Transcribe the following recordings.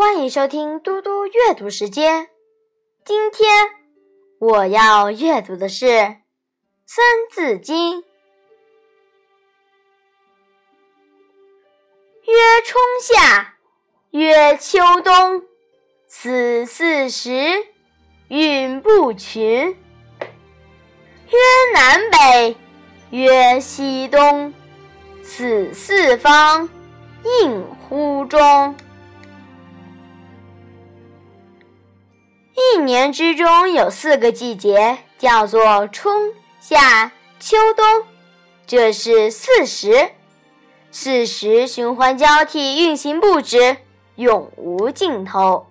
欢迎收听嘟嘟阅读时间。今天我要阅读的是《三字经》。曰春夏，曰秋冬，此四时运不群。曰南北，曰西东，此四方应乎中。一年之中有四个季节，叫做春夏秋冬，这是四时。四时循环交替，运行不止，永无尽头。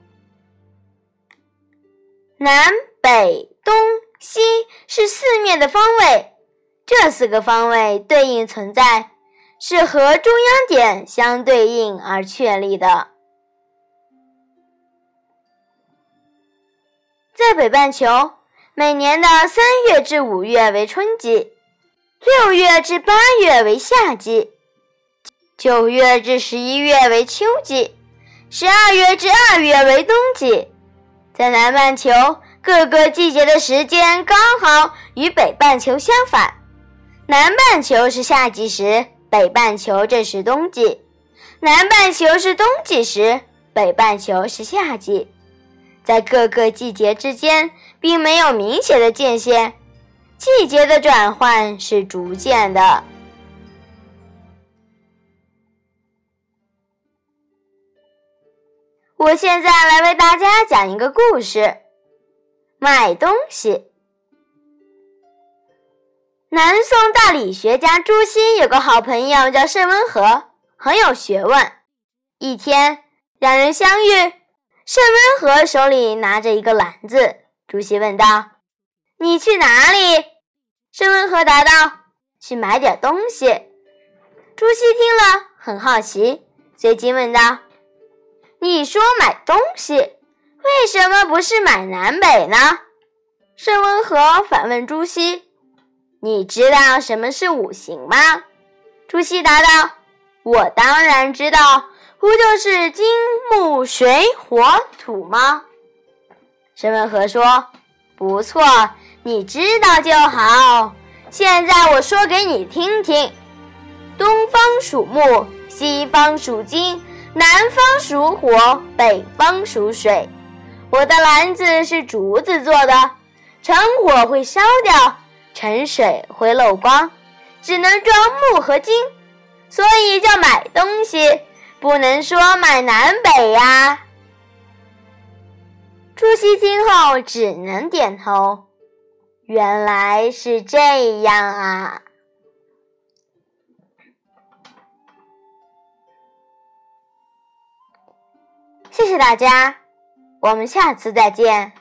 南北东西是四面的方位，这四个方位对应存在，是和中央点相对应而确立的。在北半球，每年的三月至五月为春季，六月至八月为夏季，九月至十一月为秋季，十二月至二月为冬季。在南半球，各个季节的时间刚好与北半球相反，南半球是夏季时，北半球正是冬季；南半球是冬季时，北半球是夏季。在各个季节之间，并没有明显的界限，季节的转换是逐渐的。我现在来为大家讲一个故事：买东西。南宋大理学家朱熹有个好朋友叫盛温和，很有学问。一天，两人相遇。盛温和手里拿着一个篮子，朱熹问道：“你去哪里？”盛温和答道：“去买点东西。”朱熹听了很好奇，随即问道：“你说买东西，为什么不是买南北呢？”盛温和反问朱熹：“你知道什么是五行吗？”朱熹答道：“我当然知道。”不就是金木水火土吗？申文和说：“不错，你知道就好。现在我说给你听听：东方属木，西方属金，南方属火，北方属水。我的篮子是竹子做的，成火会烧掉，成水会漏光，只能装木和金，所以叫买东西。”不能说买南北呀。朱熹听后只能点头。原来是这样啊！谢谢大家，我们下次再见。